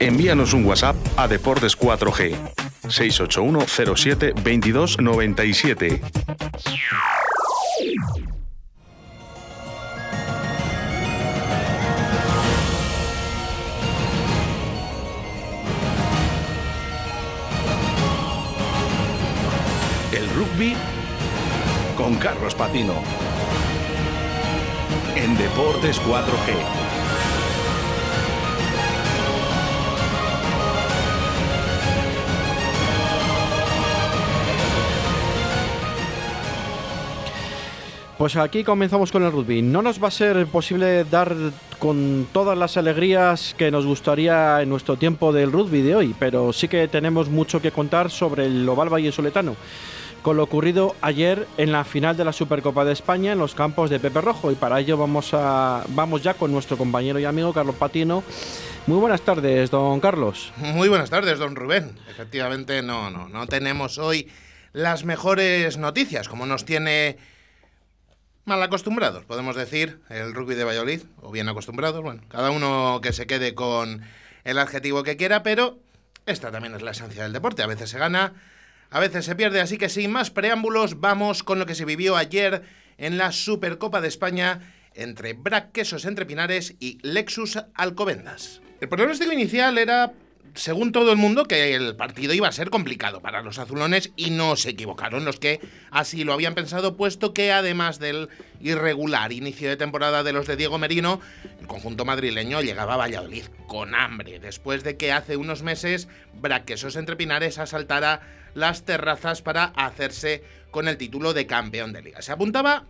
Envíanos un WhatsApp a Deportes 4G 681 07 22 97. El rugby con Carlos Patino. En Deportes 4G. Pues aquí comenzamos con el rugby. No nos va a ser posible dar con todas las alegrías que nos gustaría en nuestro tiempo del rugby de hoy, pero sí que tenemos mucho que contar sobre el Oval Valle Soletano, con lo ocurrido ayer en la final de la Supercopa de España en los campos de Pepe Rojo. Y para ello vamos, a, vamos ya con nuestro compañero y amigo Carlos Patino. Muy buenas tardes, don Carlos. Muy buenas tardes, don Rubén. Efectivamente, no, no, no tenemos hoy las mejores noticias, como nos tiene mal acostumbrados, podemos decir, el rugby de Valladolid, o bien acostumbrados, bueno, cada uno que se quede con el adjetivo que quiera, pero esta también es la esencia del deporte, a veces se gana, a veces se pierde, así que sin más preámbulos, vamos con lo que se vivió ayer en la Supercopa de España entre Brac Quesos Entre Pinares y Lexus Alcobendas. El pronóstico inicial era según todo el mundo, que el partido iba a ser complicado para los azulones y no se equivocaron los que así lo habían pensado, puesto que además del irregular inicio de temporada de los de Diego Merino, el conjunto madrileño llegaba a Valladolid con hambre, después de que hace unos meses Braquesos entre Pinares asaltara las terrazas para hacerse con el título de campeón de liga. Se apuntaba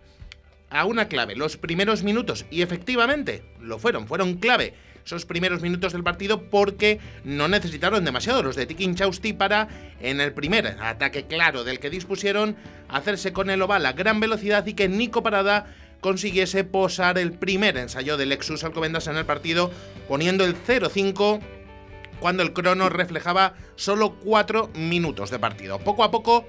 a una clave, los primeros minutos, y efectivamente lo fueron, fueron clave esos primeros minutos del partido porque no necesitaron demasiado los de Tikin Chausti para, en el primer ataque claro del que dispusieron, hacerse con el oval a gran velocidad y que Nico Parada consiguiese posar el primer ensayo del Lexus Alcobendas en el partido, poniendo el 0-5 cuando el crono reflejaba solo 4 minutos de partido. Poco a poco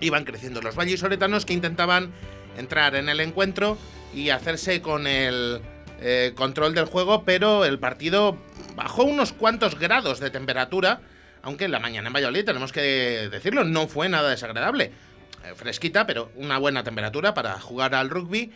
iban creciendo los vallisoletanos que intentaban entrar en el encuentro y hacerse con el eh, control del juego, pero el partido bajó unos cuantos grados de temperatura, aunque en la mañana en Valladolid, tenemos que decirlo, no fue nada desagradable. Eh, fresquita, pero una buena temperatura para jugar al rugby.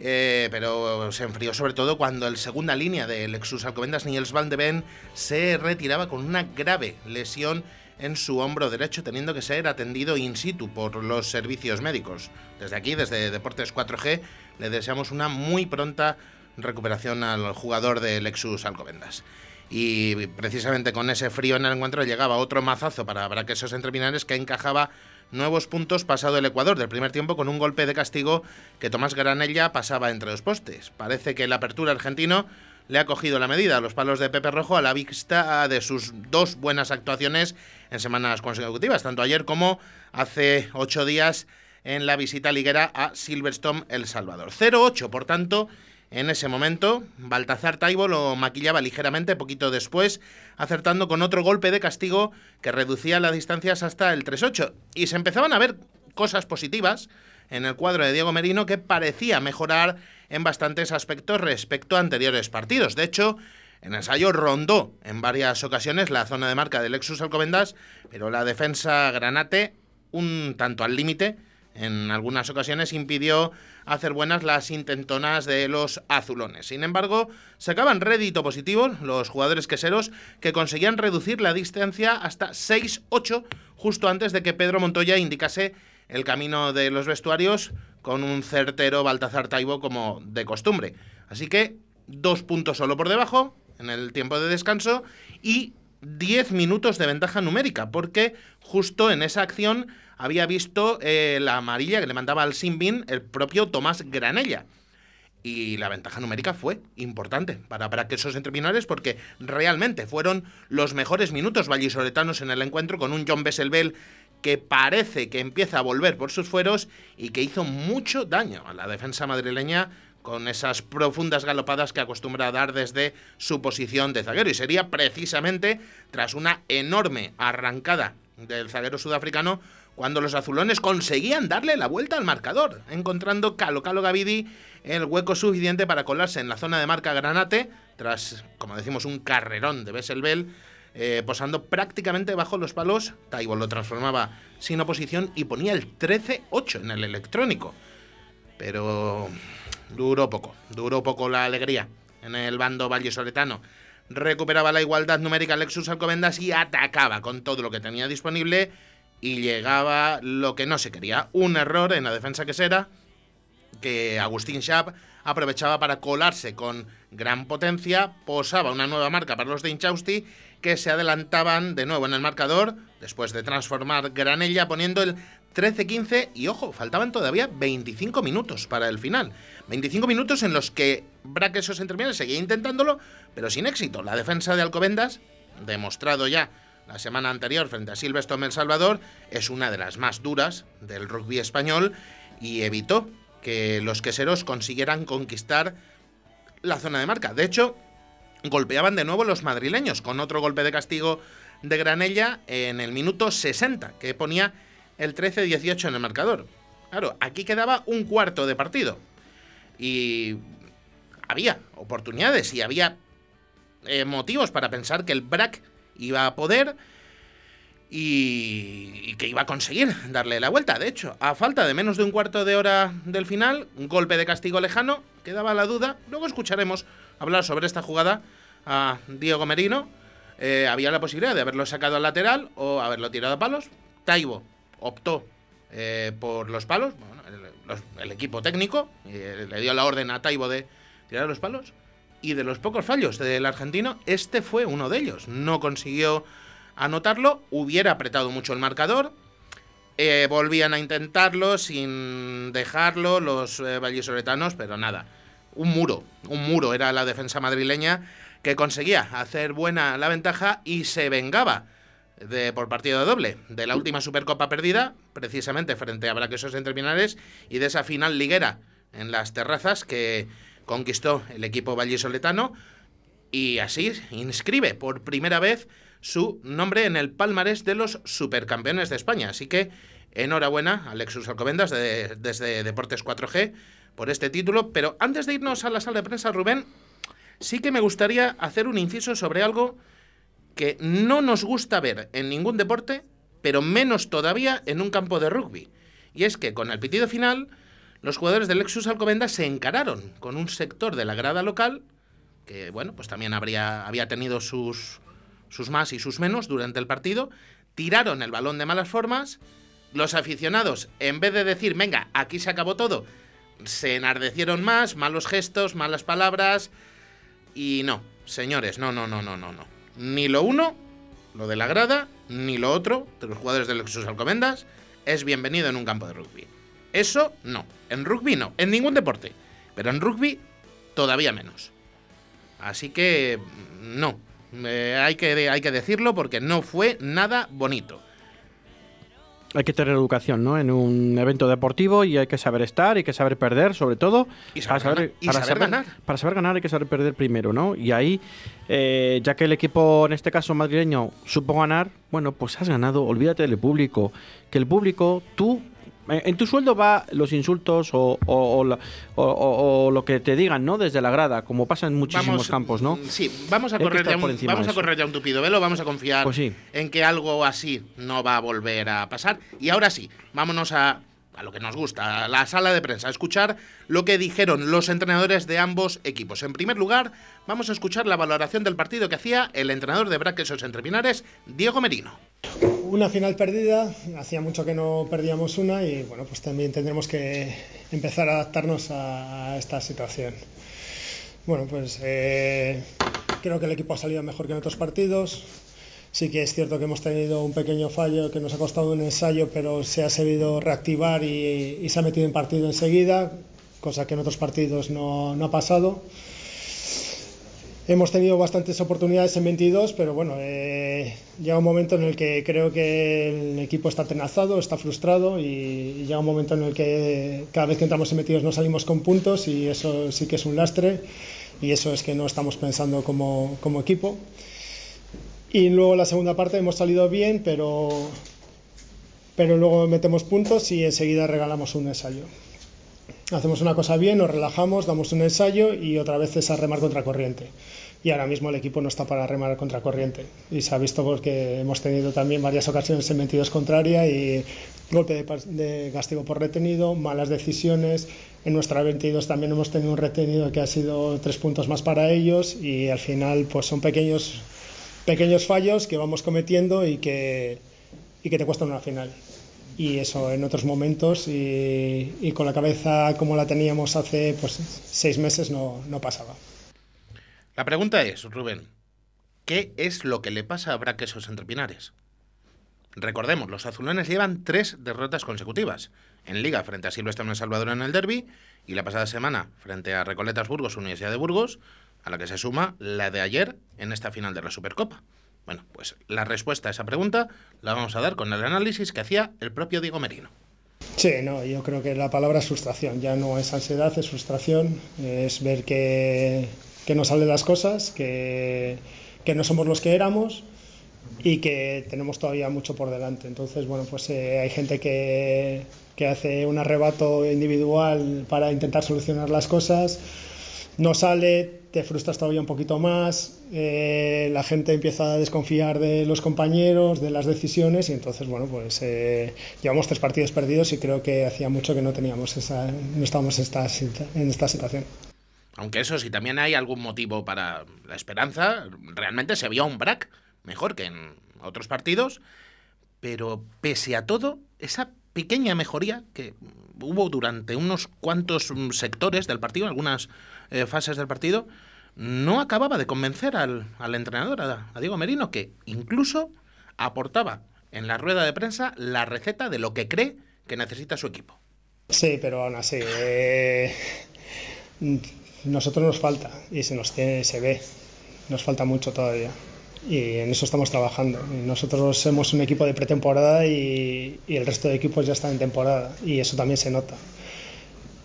Eh, pero se enfrió sobre todo cuando el segunda línea del Lexus Alcobendas, Niels Van de Ven, se retiraba con una grave lesión en su hombro derecho, teniendo que ser atendido in situ por los servicios médicos. Desde aquí, desde Deportes 4G, le deseamos una muy pronta recuperación al jugador de Lexus Alcobendas. Y precisamente con ese frío en el encuentro llegaba otro mazazo para Braquesos Entrepinares que encajaba nuevos puntos pasado el Ecuador del primer tiempo con un golpe de castigo que Tomás Granella pasaba entre los postes. Parece que el apertura argentino le ha cogido la medida a los palos de Pepe Rojo a la vista de sus dos buenas actuaciones en semanas consecutivas, tanto ayer como hace ocho días en la visita liguera a Silverstone, El Salvador. 0-8, por tanto, en ese momento, Baltazar Taibo lo maquillaba ligeramente poquito después, acertando con otro golpe de castigo que reducía las distancias hasta el 3-8. Y se empezaban a ver cosas positivas en el cuadro de Diego Merino que parecía mejorar en bastantes aspectos respecto a anteriores partidos. De hecho, en ensayo rondó en varias ocasiones la zona de marca del Lexus Alcobendas, pero la defensa Granate, un tanto al límite, en algunas ocasiones impidió hacer buenas las intentonas de los azulones. Sin embargo, sacaban rédito positivo los jugadores queseros que conseguían reducir la distancia hasta 6-8 justo antes de que Pedro Montoya indicase el camino de los vestuarios con un certero Baltazar Taibo como de costumbre. Así que dos puntos solo por debajo en el tiempo de descanso y 10 minutos de ventaja numérica, porque justo en esa acción había visto eh, la amarilla que le mandaba al Sinbin el propio Tomás Granella. Y la ventaja numérica fue importante para, para que esos entrepinares porque realmente fueron los mejores minutos vallisoletanos en el encuentro con un John Besselbel que parece que empieza a volver por sus fueros y que hizo mucho daño a la defensa madrileña con esas profundas galopadas que acostumbra a dar desde su posición de zaguero. Y sería precisamente tras una enorme arrancada del zaguero sudafricano cuando los azulones conseguían darle la vuelta al marcador, encontrando Calo Calo Gavidi el hueco suficiente para colarse en la zona de marca Granate, tras, como decimos, un carrerón de Besselbel, eh, posando prácticamente bajo los palos, Taibo lo transformaba sin oposición y ponía el 13-8 en el electrónico. Pero duró poco, duró poco la alegría en el bando vallesoletano. Recuperaba la igualdad numérica Lexus Alcobendas y atacaba con todo lo que tenía disponible y llegaba lo que no se quería, un error en la defensa que será que Agustín Schaap aprovechaba para colarse con gran potencia, posaba una nueva marca para los de Inchausti que se adelantaban de nuevo en el marcador después de transformar Granella poniendo el 13-15 y ojo, faltaban todavía 25 minutos para el final. 25 minutos en los que Braquesos Entremiales seguía intentándolo, pero sin éxito. La defensa de Alcobendas, demostrado ya la semana anterior frente a Silvestre El Salvador, es una de las más duras del rugby español y evitó que los queseros consiguieran conquistar la zona de marca. De hecho, golpeaban de nuevo los madrileños con otro golpe de castigo de Granella en el minuto 60, que ponía el 13-18 en el marcador. Claro, aquí quedaba un cuarto de partido. Y había oportunidades y había eh, motivos para pensar que el BRAC iba a poder y, que iba a conseguir darle la vuelta. De hecho, a falta de menos de un cuarto de hora del final, un golpe de castigo lejano, quedaba la duda. Luego escucharemos hablar sobre esta jugada a Diego Merino. Eh, había la posibilidad de haberlo sacado al lateral o haberlo tirado a palos. Taibo optó eh, por los palos, el, equipo técnico eh, le dio la orden a Taibo de tirar los palos. Y de los pocos fallos del argentino, este fue uno de ellos. No consiguió anotarlo, hubiera apretado mucho el marcador. Eh, volvían a intentarlo sin dejarlo los vallisoletanos, pero nada. Un muro, un muro era la defensa madrileña que conseguía hacer buena la ventaja y se vengaba de, por partido doble de la última Supercopa perdida, precisamente frente a Braquesos Terminales y de esa final liguera en las terrazas que conquistó el equipo vallisoletano y así inscribe por primera vez su nombre en el palmarés de los supercampeones de España. Así que enhorabuena Alexus Alcobendas desde Deportes 4G por este título. Pero antes de irnos a la sala de prensa, Rubén, sí que me gustaría hacer un inciso sobre algo que no nos gusta ver en ningún deporte, pero menos todavía en un campo de rugby. Y es que con el pitido final, los jugadores del Lexus Alcobendas se encararon con un sector de la grada local que, bueno, pues también habría, había tenido sus, sus más y sus menos durante el partido, tiraron el balón de malas formas, los aficionados, en vez de decir, venga, aquí se acabó todo, se enardecieron más, malos gestos, malas palabras, y no, señores, no, no, no, no, no, no. Ni lo uno, lo de la grada, ni lo otro, de los jugadores del Lexus Alcomendas, es bienvenido en un campo de rugby. Eso no, en rugby no, en ningún deporte, pero en rugby todavía menos. Así que no, eh, hay, que, hay que decirlo porque no fue nada bonito. Hay que tener educación, ¿no? En un evento deportivo y hay que saber estar, hay que saber perder, sobre todo. Y saber, para saber, para ganar. Para saber ganar hay que saber perder primero, ¿no? Y ahí, eh, ya que el equipo, en este caso madrileño, supo ganar, bueno, pues has ganado, olvídate del público. Que el público, tú en tu sueldo va los insultos o, o, lo que te digan, ¿no? Desde la grada, como pasa en muchísimos campos, ¿no? Sí, vamos a correr, ya un, vamos a correr ya un tupido velo, vamos a confiar pues en que algo así no va a volver a pasar. Y ahora sí, vámonos a a lo que nos gusta, a la sala de prensa, a escuchar lo que dijeron los entrenadores de ambos equipos. En primer lugar, vamos a escuchar la valoración del partido que hacía el entrenador de Braquesos Entre Pinares, Diego Merino. Una final perdida, hacía mucho que no perdíamos una y bueno, pues también tendremos que empezar a adaptarnos a esta situación. Bueno, pues eh, creo que el equipo ha salido mejor que en otros partidos, Sí que es cierto que hemos tenido un pequeño fallo que nos ha costado un ensayo, pero se ha sabido reactivar y, se ha metido en partido enseguida, cosa que en otros partidos no, ha pasado. Hemos tenido bastantes oportunidades en 22, pero bueno, eh, llega un momento en el que creo que el equipo está tenazado, está frustrado y, llega un momento en el que cada vez que entramos en metidos no salimos con puntos y eso sí que es un lastre y eso es que no estamos pensando como, como equipo. Y luego la segunda parte hemos salido bien, pero, pero luego metemos puntos y enseguida regalamos un ensayo. Hacemos una cosa bien, nos relajamos, damos un ensayo y otra vez es a remar contra corriente. Y ahora mismo el equipo no está para remar contra corriente. Y se ha visto porque hemos tenido también varias ocasiones en 22 contraria y golpe de, castigo por retenido, malas decisiones. En nuestra 22 también hemos tenido un retenido que ha sido tres puntos más para ellos y al final pues son pequeños, pequeños fallos que vamos cometiendo y que, y que te cuestan una final. Y eso en otros momentos y, y con la cabeza como la teníamos hace pues, seis meses no, no pasaba. La pregunta es, Rubén, ¿qué es lo que le pasa a Braquesos entre Pinares? Recordemos, los azulones llevan tres derrotas consecutivas. En Liga frente a Silvestre Salvador en el Derby y la pasada semana frente a Recoletas Burgos, Universidad de Burgos, a la que se suma la de ayer en esta final de la Supercopa. Bueno, pues la respuesta a esa pregunta la vamos a dar con el análisis que hacía el propio Diego Merino. Sí, no, yo creo que la palabra es frustración, ya no es ansiedad, es frustración, es ver que que no salen las cosas, que, no somos los que éramos y que tenemos todavía mucho por delante. Entonces, bueno, pues eh, hay gente que, que hace un arrebato individual para intentar solucionar las cosas, no sale, te frustras todavía un poquito más, eh, la gente empieza a desconfiar de los compañeros, de las decisiones y entonces, bueno, pues eh, llevamos tres partidos perdidos y creo que hacía mucho que no teníamos esa, no estábamos esta, en esta situación. Aunque eso, si también hay algún motivo para la esperanza, realmente se vio un BRAC mejor que en otros partidos, pero pese a todo, esa pequeña mejoría que hubo durante unos cuantos sectores del partido, algunas eh, fases del partido, no acababa de convencer al, entrenador, a, Diego Merino, que incluso aportaba en la rueda de prensa la receta de lo que cree que necesita su equipo. Sí, pero aún así, eh, nosotros nos falta y se nos tiene, se ve, nos falta mucho todavía y en eso estamos trabajando. Nosotros somos un equipo de pretemporada y, el resto de equipos ya están en temporada y eso también se nota.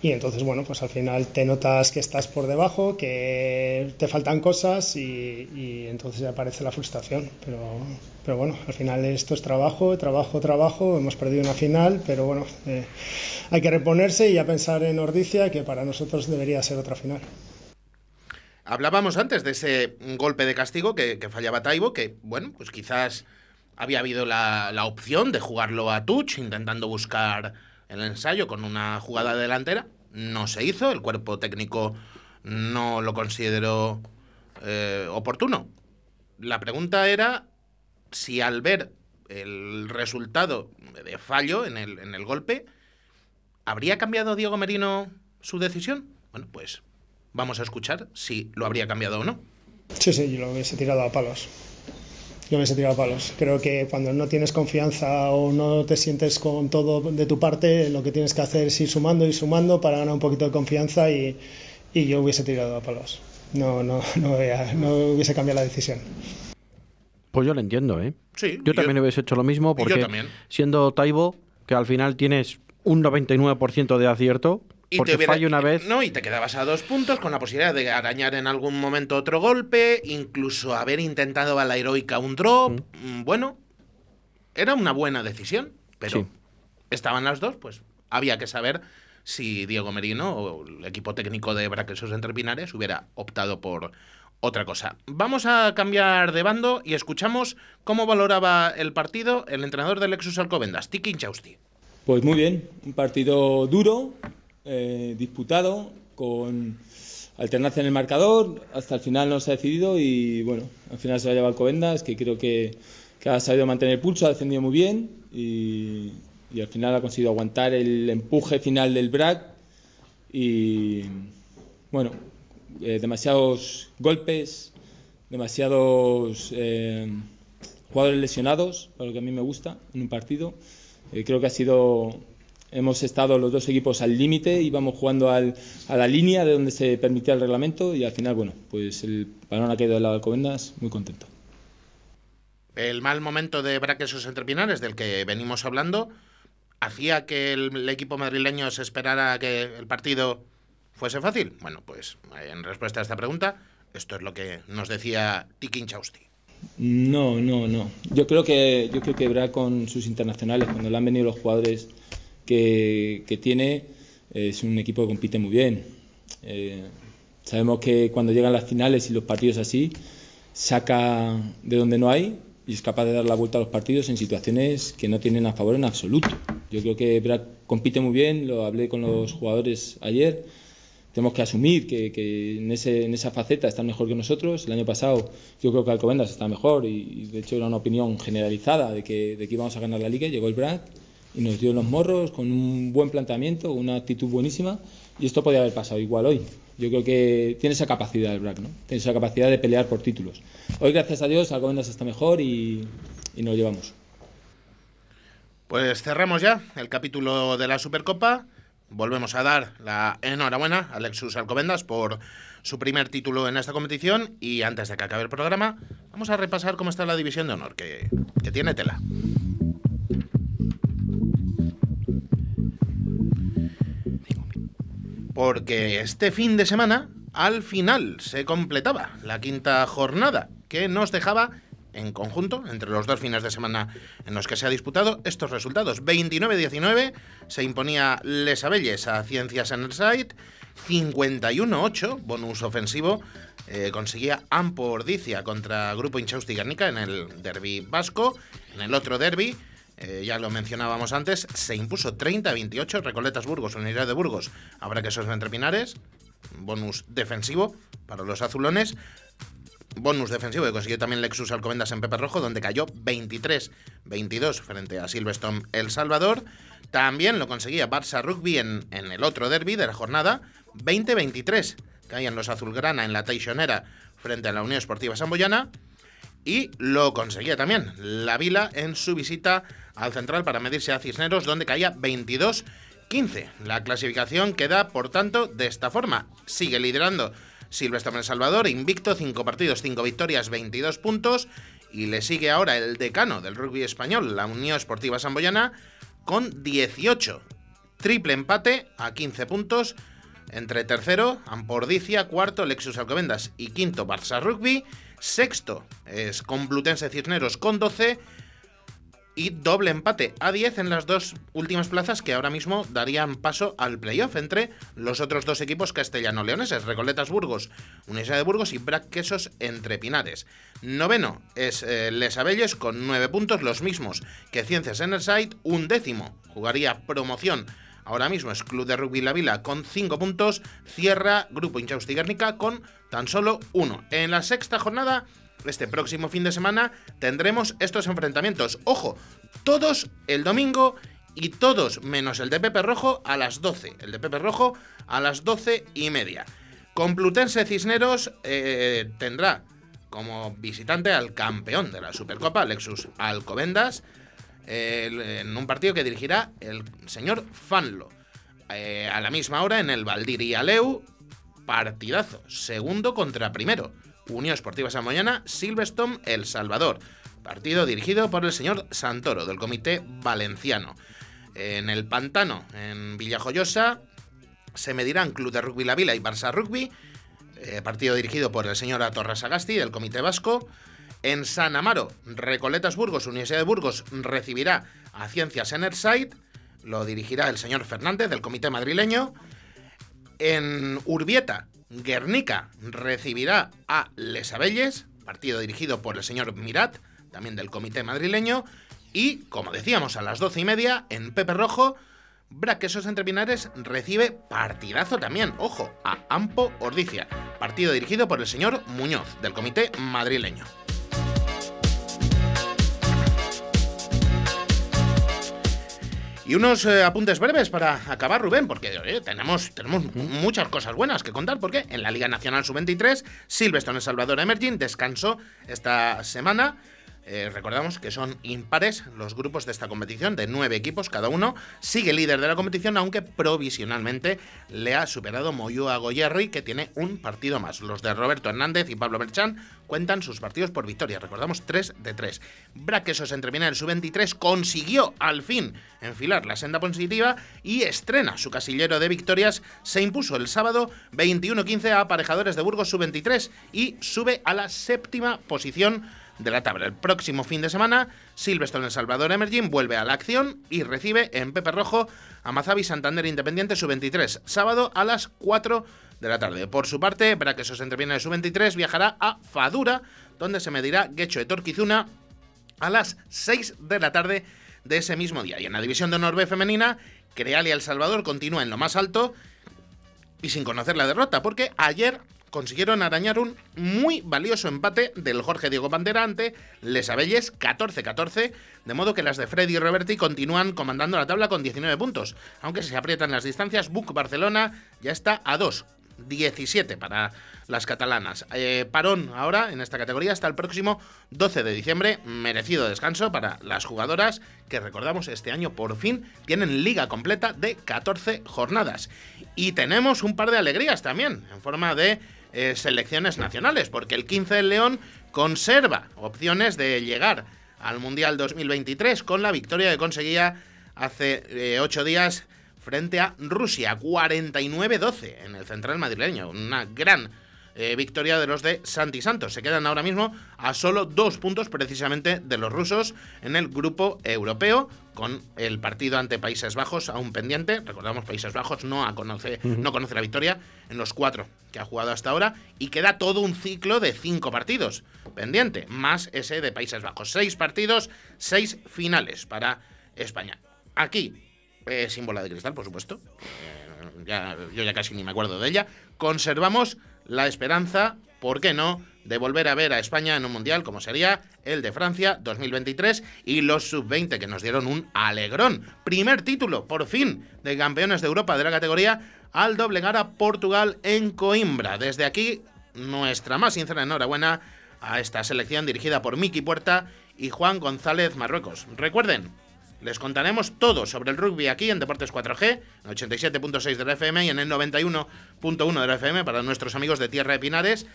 Y entonces, bueno, pues al final te notas que estás por debajo, que te faltan cosas y, y entonces aparece la frustración. Pero, pero bueno, al final esto es trabajo, trabajo, trabajo. Hemos perdido una final, pero bueno, eh, hay que reponerse y a pensar en Ordicia, que para nosotros debería ser otra final. Hablábamos antes de ese golpe de castigo que, fallaba Taibo, que bueno, pues quizás había habido la, opción de jugarlo a touch, intentando buscar el ensayo con una jugada delantera. No se hizo, el cuerpo técnico no lo consideró eh, oportuno. La pregunta era si al ver el resultado de fallo en el golpe, ¿habría cambiado Diego Merino su decisión? Bueno, pues vamos a escuchar si lo habría cambiado o no. Sí, sí, yo lo hubiese tirado a palos yo me he tirado palos. Creo que cuando no tienes confianza o no te sientes con todo de tu parte, lo que tienes que hacer es ir sumando y sumando para ganar un poquito de confianza y, y yo hubiese tirado a palos. No, no, no, no, hubiese cambiado la decisión. Pues yo lo entiendo, ¿eh? Sí. Yo, también hubiese hecho lo mismo porque siendo Taibo, que al final tienes un 99% de acierto, y Porque te una vez. No, y te quedabas a dos puntos con la posibilidad de arañar en algún momento otro golpe, incluso haber intentado a la heroica un drop. Mm, bueno, era una buena decisión, pero estaban las dos, pues había que saber si Diego Merino o el equipo técnico de Braquesos Entre Pinares hubiera optado por otra cosa. Vamos a cambiar de bando y escuchamos cómo valoraba el partido el entrenador del Lexus Alcobendas, Tiki Inchausti. Pues muy bien, un partido duro, eh, disputado, con alternancia en el marcador, hasta el final no se ha decidido y bueno, al final se va a llevar Covendas, que creo que, ha sabido mantener el pulso, ha defendido muy bien y, al final ha conseguido aguantar el empuje final del BRAC y bueno, eh, demasiados golpes, demasiados eh, jugadores lesionados, para lo que a mí me gusta en un partido. Creo que ha sido Hemos estado los dos equipos al límite, íbamos jugando al, a la línea de donde se permitía el reglamento y al final, bueno, pues el balón ha caído del lado de Alcobendas, muy contento. El mal momento de Braquesos Entrepinares, del que venimos hablando, hacía que el, equipo madrileño se esperara que el partido fuese fácil. Bueno, pues en respuesta a esta pregunta, esto es lo que nos decía Tiki Chausti. No, no, no. Yo creo que yo creo que Bra con sus internacionales, cuando le han venido los jugadores que, tiene es un equipo que compite muy bien. Eh, Sabemos que cuando llegan las finales y los partidos así, saca de donde no hay y es capaz de dar la vuelta a los partidos en situaciones que no tienen a favor en absoluto. Yo creo que Brad compite muy bien, lo hablé con los jugadores ayer. Tenemos que asumir que, en, ese, en, esa faceta está mejor que nosotros. El año pasado yo creo que Alcobendas está mejor y, de hecho era una opinión generalizada de que, de que íbamos a ganar la liga. Llegó el Brad y nos dio los morros con un buen planteamiento, una actitud buenísima y esto podía haber pasado igual hoy. Yo creo que tiene esa capacidad el Brack, ¿no? Tiene esa capacidad de pelear por títulos. Hoy, gracias a Dios, Alcobendas está mejor y, y nos llevamos. Pues cerramos ya el capítulo de la Supercopa. Volvemos a dar la enhorabuena a Lexus Alcobendas por su primer título en esta competición y antes de que acabe el programa vamos a repasar cómo está la división de honor, que, que tiene tela. porque este fin de semana al final se completaba la quinta jornada que nos dejaba en conjunto, entre los dos fines de semana en los que se ha disputado, estos resultados. 29-19 se imponía Les Abelles a Ciencias en el site, 51-8, bonus ofensivo, eh, conseguía Ampo Ordicia contra Grupo Inchausti Guernica en el derby vasco. En el otro derby, eh, ya lo mencionábamos antes, se impuso 30-28 Recoletas Burgos, Unidad de Burgos, habrá que entre Pinares, bonus defensivo para los azulones, bonus defensivo que consiguió también Lexus Alcobendas en Pepe Rojo, donde cayó 23-22 frente a Silverstone El Salvador. También lo conseguía Barça Rugby en, en el otro derby de la jornada, 20-23. Caían los azulgrana en la Teixonera frente a la Unión Esportiva Samboyana. Y lo conseguía también la Vila en su visita al central para medirse a Cisneros, donde caía 22-15. La clasificación queda, por tanto, de esta forma. Sigue liderando Silvestre El Salvador, invicto, 5 partidos, 5 victorias, 22 puntos. Y le sigue ahora el decano del rugby español, la Unión Esportiva Samboyana, con 18. Triple empate a 15 puntos. Entre tercero, Ampordicia, cuarto, Lexus Alcobendas y quinto, Barça Rugby. Sexto es Complutense Cisneros con 12 y doble empate a 10 en las dos últimas plazas que ahora mismo darían paso al playoff entre los otros dos equipos castellano-leoneses, Recoletas Burgos, Universidad de Burgos y Brac Quesos entre Pinares. Noveno es eh, Les Abelles con 9 puntos, los mismos que Ciencias Enerside, un décimo jugaría promoción. Ahora mismo es Club de Rugby La Vila con 5 puntos, cierra Grupo Inchausti Guernica con tan solo 1. En la sexta jornada este próximo fin de semana tendremos estos enfrentamientos. Ojo, todos el domingo y todos menos el de Pepe Rojo a las 12. El de Pepe Rojo a las 12 y media. Complutense Cisneros eh, tendrá como visitante al campeón de la Supercopa, Lexus Alcobendas, en un partido que dirigirá el señor Fanlo. Eh, a la misma hora en el Valdiri Aleu, partidazo, segundo contra primero. Unión Esportiva Samoyana, Silverstone, El Salvador. Partido dirigido por el señor Santoro, del Comité Valenciano. En el Pantano, en Villajoyosa, se medirán Club de Rugby La Vila y Barça Rugby. Eh, partido dirigido por el señor Atorra Sagasti, del Comité Vasco. En San Amaro, Recoletas Burgos, Universidad de Burgos, recibirá a Ciencias Enerside. Lo dirigirá el señor Fernández, del Comité Madrileño. En Urbieta, Guernica recibirá a Les Abelles, partido dirigido por el señor Mirat, también del comité madrileño. Y, como decíamos, a las doce y media, en Pepe Rojo, Braquesos Entre Pinares recibe partidazo también, ojo, a Ampo Ordicia, partido dirigido por el señor Muñoz, del comité madrileño. Y unos eh, apuntes breves para acabar, Rubén, porque tenemos, tenemos muchas cosas buenas que contar, porque en la Liga Nacional Sub-23, Silverstone El Salvador Emerging descansó esta semana eh, recordamos que son impares los grupos de esta competición, de nueve equipos cada uno. Sigue líder de la competición, aunque provisionalmente le ha superado Moyúa Goyerri, que tiene un partido más. Los de Roberto Hernández y Pablo Merchan cuentan sus partidos por victoria. Recordamos 3 de 3. Braquesos entrevina el sub-23 consiguió al fin enfilar la senda positiva y estrena su casillero de victorias. Se impuso el sábado 21-15 a aparejadores de Burgos sub-23 y sube a la séptima posición de la tabla. El próximo fin de semana, Silverstone El Salvador Emerging vuelve a la acción y recibe en Pepe Rojo a Mazavi Santander Independiente Sub-23, sábado a las 4 de la tarde. Por su parte, para que se entreviene de Sub-23, viajará a Fadura, donde se medirá Guecho de Torquizuna a las 6 de la tarde de ese mismo día. Y en la división de honor B femenina, Creal y El Salvador continúa en lo más alto y sin conocer la derrota, porque ayer consiguieron arañar un muy valioso empate del Jorge Diego Bandera ante Les Abelles 14-14, de modo que las de Freddy y Roberti continúan comandando la tabla con 19 puntos. Aunque se aprietan las distancias, Buc Barcelona ya está a 2, 17 para las catalanas. Eh, parón ahora en esta categoría hasta el próximo 12 de diciembre. Merecido descanso para las jugadoras que recordamos este año por fin tienen liga completa de 14 jornadas. Y tenemos un par de alegrías también en forma de eh, selecciones nacionales, porque el 15 del León conserva opciones de llegar al Mundial 2023 con la victoria que conseguía hace eh, ocho días frente a Rusia, 49-12 en el central madrileño. Una gran eh, victoria de los de Santi Santos. Se quedan ahora mismo a solo dos puntos precisamente de los rusos en el grupo europeo, con el partido ante Países Bajos aún pendiente. Recordamos, Países Bajos no, conoce, no conoce la victoria en los cuatro que ha jugado hasta ahora y queda todo un ciclo de cinco partidos pendiente, más ese de Países Bajos. Seis partidos, seis finales para España. Aquí, eh, símbolo de cristal, por supuesto. Eh, yo ya casi ni me acuerdo de ella. Conservamos la esperanza, ¿por qué no?, de volver a ver a España en un mundial como sería el de Francia 2023 y los sub-20 que nos dieron un alegrón. Primer título, por fin, de campeones de Europa de la categoría al doblegar a Portugal en Coimbra. Desde aquí, nuestra más sincera enhorabuena a esta selección dirigida por Miki Puerta y Juan González Marruecos. Recuerden, les contaremos todo sobre el rugby aquí en Deportes 4G, en 87.6 de FM y en el 91.1 de FM para nuestros amigos de Tierra de Pinares.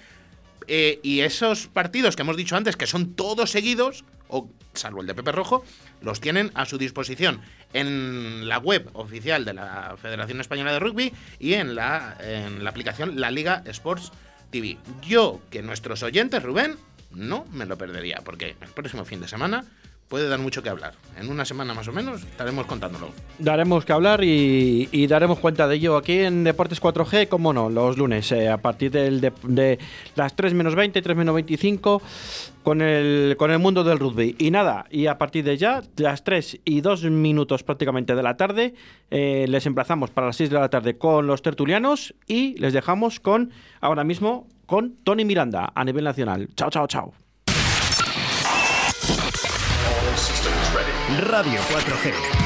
Eh, y esos partidos que hemos dicho antes, que son todos seguidos, o salvo el de Pepe Rojo, los tienen a su disposición en la web oficial de la Federación Española de Rugby y en la, en la aplicación La Liga Sports TV. Yo, que nuestros oyentes, Rubén, no me lo perdería, porque el próximo fin de semana puede dar mucho que hablar. En una semana más o menos estaremos contándolo. Daremos que hablar y, daremos cuenta de ello aquí en Deportes 4G, como no, los lunes, eh, a partir de, las 3 menos 20, 3 menos 25, con el, con el mundo del rugby. Y nada, y a partir de ya, las 3 y 2 minutos prácticamente de la tarde, eh, les emplazamos para las 6 de la tarde con los tertulianos y les dejamos con, ahora mismo, con Tony Miranda a nivel nacional. Chao, chao, chao. Radio 4G.